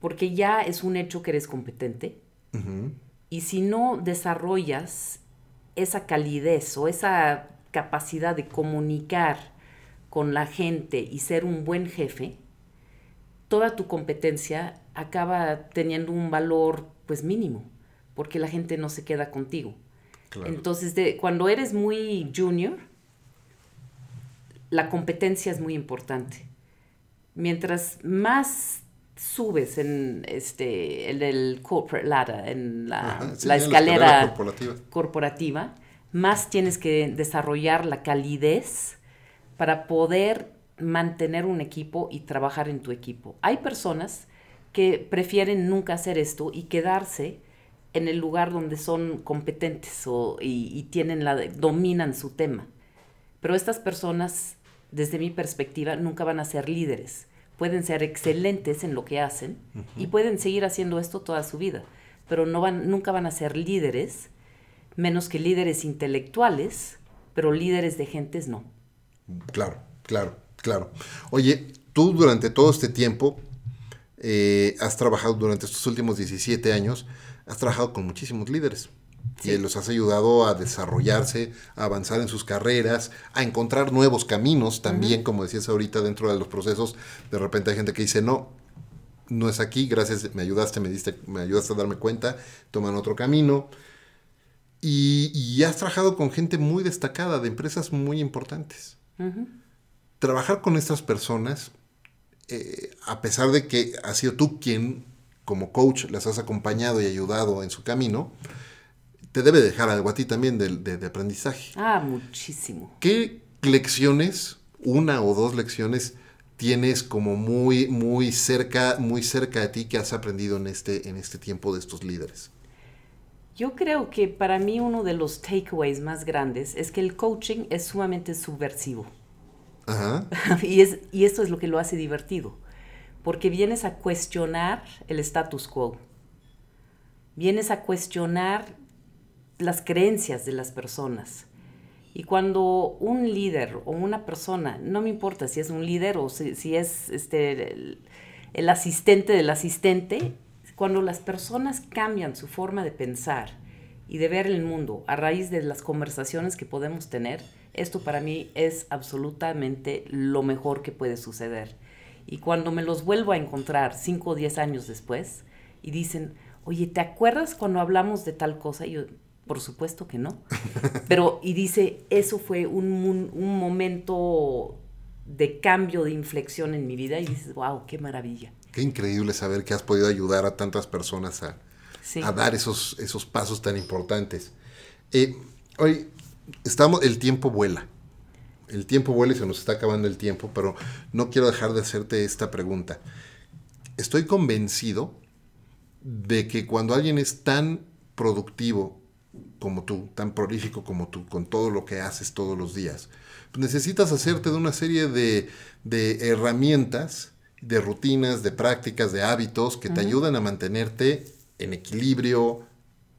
porque ya es un hecho que eres competente. Y si no desarrollas esa calidez o esa capacidad de comunicar con la gente y ser un buen jefe, toda tu competencia acaba teniendo un valor pues mínimo, porque la gente no se queda contigo. Entonces, de, cuando eres muy junior, la competencia es muy importante. Mientras más subes en este el corporate ladder, en la, escalera, corporativa, más tienes que desarrollar la calidez para poder mantener un equipo y trabajar en tu equipo. Hay personas que prefieren nunca hacer esto y quedarse en el lugar donde son competentes o, y, tienen la, dominan su tema. Pero estas personas, desde mi perspectiva, nunca van a ser líderes. Pueden ser excelentes en lo que hacen y pueden seguir haciendo esto toda su vida, pero no van, nunca van a ser líderes, menos que líderes intelectuales, pero líderes de gentes no. Claro, claro. Claro. Oye, tú durante todo este tiempo eh, has trabajado, durante estos últimos 17 años, has trabajado con muchísimos líderes. Y los has ayudado a desarrollarse, a avanzar en sus carreras, a encontrar nuevos caminos también, como decías ahorita, dentro de los procesos. De repente hay gente que dice, no, no es aquí, gracias, me ayudaste, me diste, me ayudaste a darme cuenta, toman otro camino. Y, has trabajado con gente muy destacada, de empresas muy importantes trabajar con estas personas, eh, a pesar de que has sido tú quien como coach las has acompañado y ayudado en su camino, te debe dejar algo a ti también de, aprendizaje. Ah, muchísimo. ¿Qué lecciones, una o dos lecciones, tienes como muy, muy cerca, muy cerca de ti que has aprendido en este, en este tiempo de estos líderes? Yo creo que para mí uno de los takeaways más grandes es que el coaching es sumamente subversivo. y, es, y esto es lo que lo hace divertido, porque vienes a cuestionar el status quo, vienes a cuestionar las creencias de las personas. Y cuando un líder o una persona, no me importa si es un líder o si, es este, el, el, asistente del asistente, cuando las personas cambian su forma de pensar y de ver el mundo a raíz de las conversaciones que podemos tener, esto para mí es absolutamente lo mejor que puede suceder. Y cuando me los vuelvo a encontrar 5 o 10 años después y dicen, oye, ¿te acuerdas cuando hablamos de tal cosa? Y yo, por supuesto que no. Pero, y dice, eso fue un, un, momento de cambio, de inflexión en mi vida. Y dices, wow, qué maravilla. Qué increíble saber que has podido ayudar a tantas personas a, a dar esos, esos pasos tan importantes. Eh, hoy, estamos, el tiempo vuela. El tiempo vuela y se nos está acabando el tiempo, pero no quiero dejar de hacerte esta pregunta. Estoy convencido de que cuando alguien es tan productivo como tú, tan prolífico como tú, con todo lo que haces todos los días. Pues necesitas hacerte de una serie de, herramientas, de rutinas, de prácticas, de hábitos que te ayudan a mantenerte en equilibrio,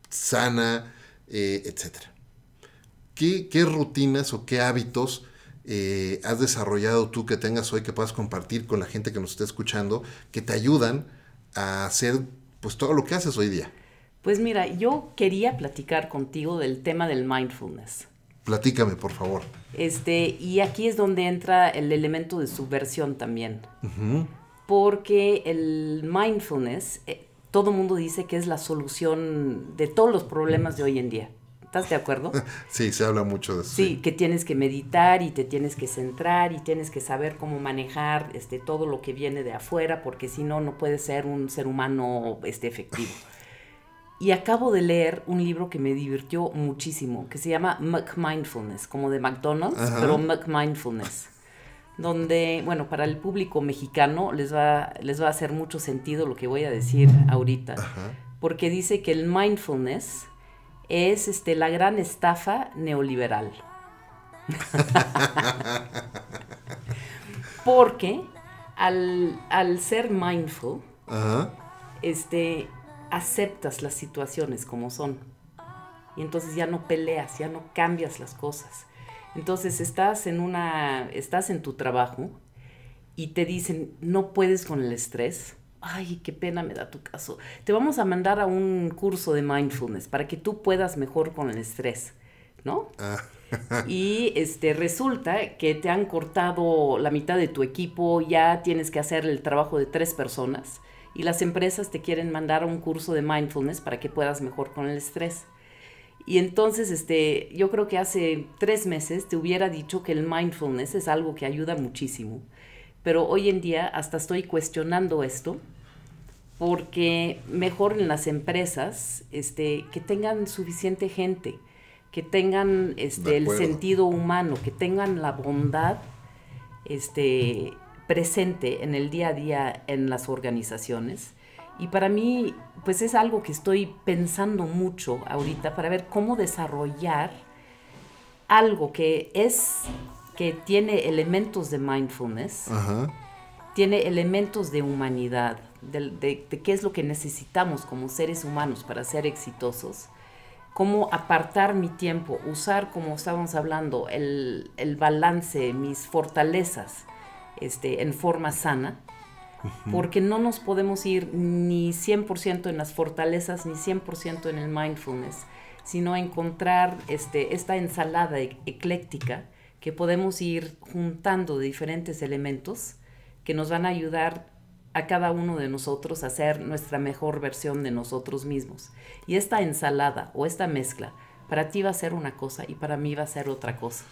sana, eh, etc. ¿Qué, rutinas o qué hábitos eh, has desarrollado tú que tengas hoy que puedas compartir con la gente que nos está escuchando que te ayudan a hacer pues todo lo que haces hoy día? Pues mira, yo quería platicar contigo del tema del mindfulness. Platícame, por favor. Este, y aquí es donde entra el elemento de subversión también. Porque el mindfulness, eh, todo mundo dice que es la solución de todos los problemas de hoy en día. ¿Estás de acuerdo? sí, se habla mucho de eso. Sí, que tienes que meditar y te tienes que centrar y tienes que saber cómo manejar este, todo lo que viene de afuera, porque si no, no puedes ser un ser humano este, efectivo. Y acabo de leer un libro que me divirtió muchísimo, que se llama McMindfulness, como de McDonald's, pero McMindfulness. Donde, bueno, para el público mexicano les va, les va a hacer mucho sentido lo que voy a decir ahorita. Porque dice que el mindfulness es este, la gran estafa neoliberal. porque al, al ser mindful, este aceptas las situaciones como son. Y entonces ya no peleas, ya no cambias las cosas. Entonces estás en una, estás en tu trabajo y te dicen, no puedes con el estrés. Ay, qué pena me da tu caso. Te vamos a mandar a un curso de mindfulness para que tú puedas mejor con el estrés, ¿no? Ah. y este resulta que te han cortado la mitad de tu equipo, ya tienes que hacer el trabajo de tres personas y las empresas te quieren mandar a un curso de mindfulness para que puedas mejor con el estrés. Y entonces, este, yo creo que hace tres meses te hubiera dicho que el mindfulness es algo que ayuda muchísimo. Pero hoy en día hasta estoy cuestionando esto porque mejor en las empresas este, que tengan suficiente gente, que tengan este, el sentido humano, que tengan la bondad este, presente en el día a día en las organizaciones. Y para mí, pues es algo que estoy pensando mucho ahorita para ver cómo desarrollar algo que es, que tiene elementos de mindfulness, tiene elementos de humanidad, de, qué es lo que necesitamos como seres humanos para ser exitosos, cómo apartar mi tiempo, usar, como estábamos hablando, el, el balance, mis fortalezas, este, en forma sana, porque no nos podemos ir ni 100% en las fortalezas ni 100% en el mindfulness, sino encontrar este, esta ensalada e-, ecléctica que podemos ir juntando de diferentes elementos que nos van a ayudar a cada uno de nosotros a ser nuestra mejor versión de nosotros mismos. Y esta ensalada o esta mezcla para ti va a ser una cosa y para mí va a ser otra cosa.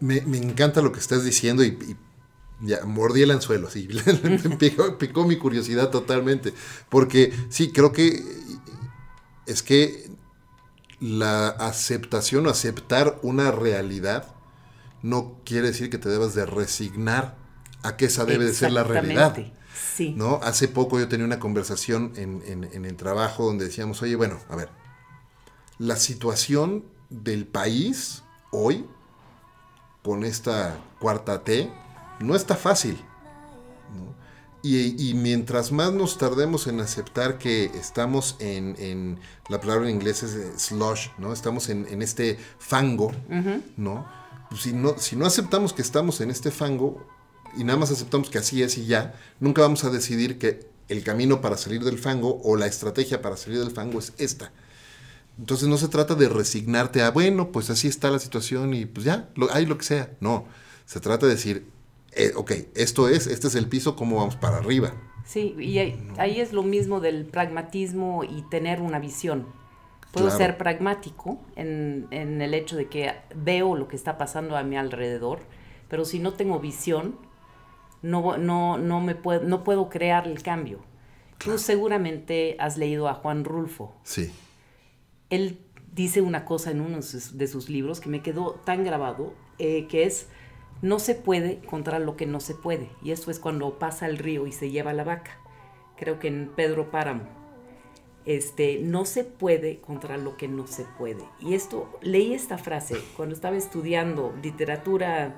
Me, encanta lo que estás diciendo y ya mordí el anzuelo, sí, picó, mi curiosidad totalmente, porque sí, creo que es que la aceptación o aceptar una realidad no quiere decir que te debas de resignar a que esa debe de ser la realidad. Sí. ¿no? Hace poco yo tenía una conversación en, en el trabajo donde decíamos, oye, bueno, a ver, la situación del país hoy, con esta cuarta T, no está fácil. Y, mientras más nos tardemos en aceptar que estamos en, la palabra en inglés es eh, slush, ¿no? Estamos en, este fango, ¿no? Pues si ¿no? Si no aceptamos que estamos en este fango y nada más aceptamos que así es y ya, nunca vamos a decidir que el camino para salir del fango o la estrategia para salir del fango es esta. Entonces no se trata de resignarte a, bueno, pues así está la situación y pues ya, lo, hay lo que sea. No, se trata de decir, eh, ok, esto es, este es el piso, ¿cómo vamos para arriba? Sí, y ahí, es lo mismo del pragmatismo y tener una visión. Puedo ser pragmático en, en, el hecho de que veo lo que está pasando a mi alrededor, pero si no tengo visión, no, no, no, me puedo, no puedo crear el cambio. Tú seguramente has leído a Juan Rulfo. Sí. Él dice una cosa en uno de sus libros que me quedó tan grabado, eh, que es, no se puede contra lo que no se puede. Y eso es cuando pasa el río y se lleva la vaca. Creo que en Pedro Páramo. Este, no se puede contra lo que no se puede. Y esto, leí esta frase cuando estaba estudiando literatura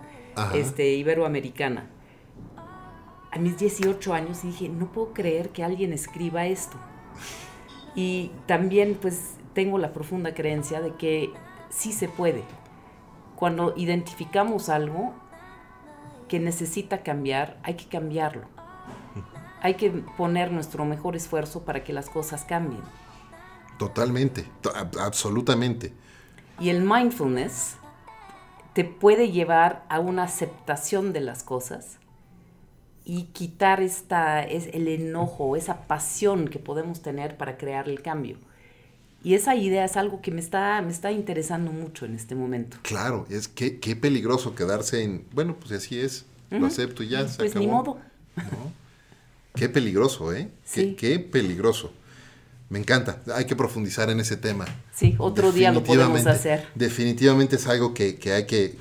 este, iberoamericana a mis 18 años y dije, no puedo creer que alguien escriba esto. Y también pues tengo la profunda creencia de que sí se puede. Cuando identificamos algo que necesita cambiar, hay que cambiarlo. Hay que poner nuestro mejor esfuerzo para que las cosas cambien. Totalmente, absolutamente. Y el mindfulness te puede llevar a una aceptación de las cosas y quitar esta, es el enojo, esa pasión que podemos tener para crear el cambio. Y esa idea es algo que me está, me está interesando mucho en este momento. Claro, es que qué peligroso quedarse en, bueno, pues así es, lo acepto y ya se Pues ni modo. Qué peligroso, ¿eh? qué peligroso. Me encanta, hay que profundizar en ese tema. Sí, otro día lo podemos hacer. Definitivamente es algo que, hay que,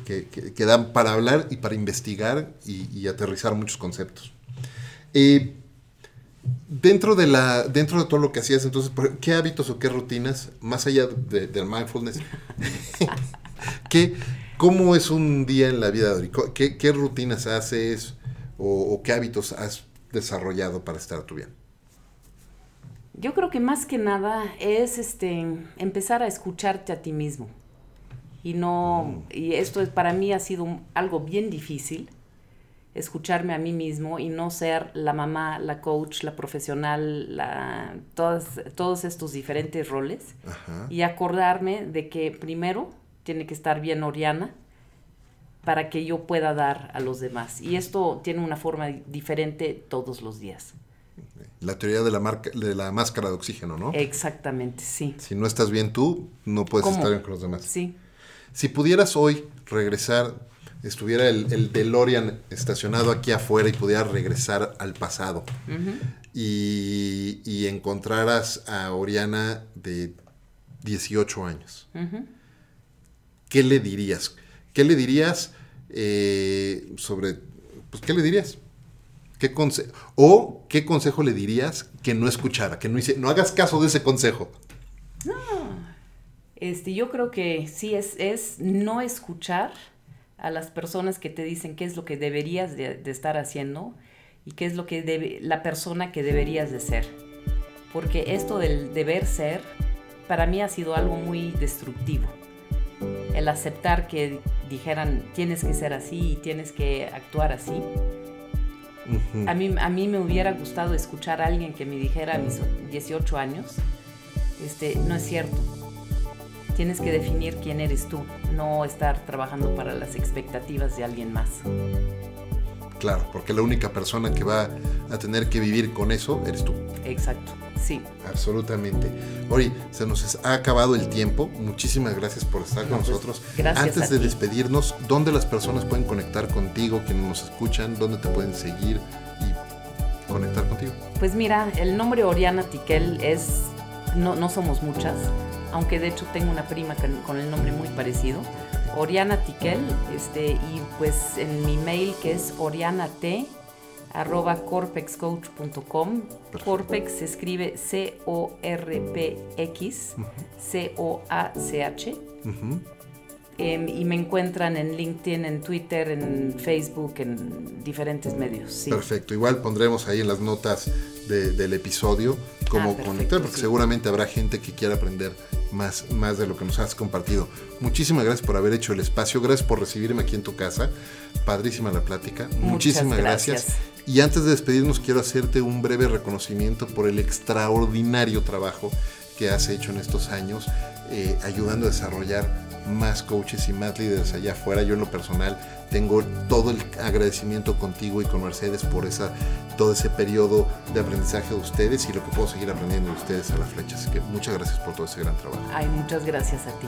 que, dan para hablar y para investigar y, aterrizar muchos conceptos. Eh, dentro, de la, dentro de todo lo que hacías, entonces, ¿qué hábitos o qué rutinas, más allá del mindfulness, ¿qué, ¿cómo es un día en la vida de ¿Qué, ¿Qué, rutinas haces o, o qué hábitos has desarrollado para estar tú bien? Yo creo que más que nada es este empezar a escucharte a ti mismo. Y no, mm. y esto es, para mí ha sido algo bien difícil, escucharme a mí mismo y no ser la mamá, la coach, la profesional, la, todos estos diferentes roles. Y acordarme de que primero tiene que estar bien Oriana para que yo pueda dar a los demás. Y esto tiene una forma diferente todos los días. La teoría de la, marca, de la máscara de oxígeno, ¿no? Exactamente, sí. Si no estás bien tú, no puedes estar bien con los demás. Sí. Si pudieras hoy regresar, estuviera el, el DeLorean estacionado aquí afuera y pudieras regresar al pasado y, y, encontraras a Oriana de 18 años, ¿qué le dirías? ¿Qué le dirías eh, sobre, pues, qué le dirías? ¿Qué o qué consejo le dirías que no escuchara, que no, hice, no hagas caso de ese consejo? No, este, yo creo que sí es, es no escuchar a las personas que te dicen qué es lo que deberías de, estar haciendo y qué es lo que debe, la persona que deberías de ser. Porque esto del deber ser, para mí ha sido algo muy destructivo. El aceptar que dijeran tienes que ser así y tienes que actuar así a, mí, a mí me hubiera gustado escuchar a alguien que me dijera a mis 18 años, este, no es cierto. Tienes que definir quién eres tú, no estar trabajando para las expectativas de alguien más. Claro, porque la única persona que va a tener que vivir con eso eres tú. Exacto, sí. Absolutamente. Ori, se nos ha acabado el tiempo. Muchísimas gracias por estar con pues, nosotros. Gracias Antes de despedirnos, ¿dónde las personas pueden conectar contigo, quienes nos escuchan? ¿Dónde te pueden seguir y conectar contigo? Pues mira, el nombre Oriana Tiquel es, no, no somos muchas, aunque de hecho tengo una prima con el nombre muy parecido. Oriana Tiquel, este, y pues en mi mail que es orianat arroba corpexcoach.com. Corpex se escribe C-O-R-P-X, C-O-A-C-H. Em, y me encuentran en LinkedIn, en Twitter, en Facebook, en diferentes medios. Perfecto, igual pondremos ahí en las notas del episodio cómo ah, conectar, porque seguramente habrá gente que quiera aprender más, más de lo que nos has compartido. Muchísimas gracias por haber hecho el espacio, gracias por recibirme aquí en tu casa. Padrísima la plática. Muchísimas gracias. Y antes de despedirnos, quiero hacerte un breve reconocimiento por el extraordinario trabajo que has hecho en estos años, eh, ayudando a desarrollar más coaches y más líderes allá afuera. Yo en lo personal tengo todo el agradecimiento contigo y con Mercedes por esa, todo ese periodo de aprendizaje de ustedes y lo que puedo seguir aprendiendo de ustedes a la flecha. Así que muchas gracias por todo ese gran trabajo. Ay, muchas gracias a ti.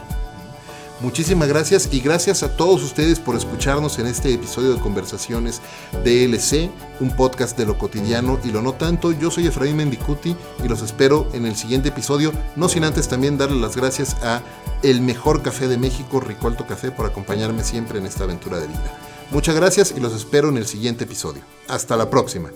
Muchísimas gracias y gracias a todos ustedes por escucharnos en este episodio de Conversaciones DLC, un podcast de lo cotidiano y lo no tanto. Yo soy Efraín Mendicuti y los espero en el siguiente episodio, no sin antes también darle las gracias a el mejor café de México, Ricolto Café, por acompañarme siempre en esta aventura de vida. Muchas gracias y los espero en el siguiente episodio. Hasta la próxima.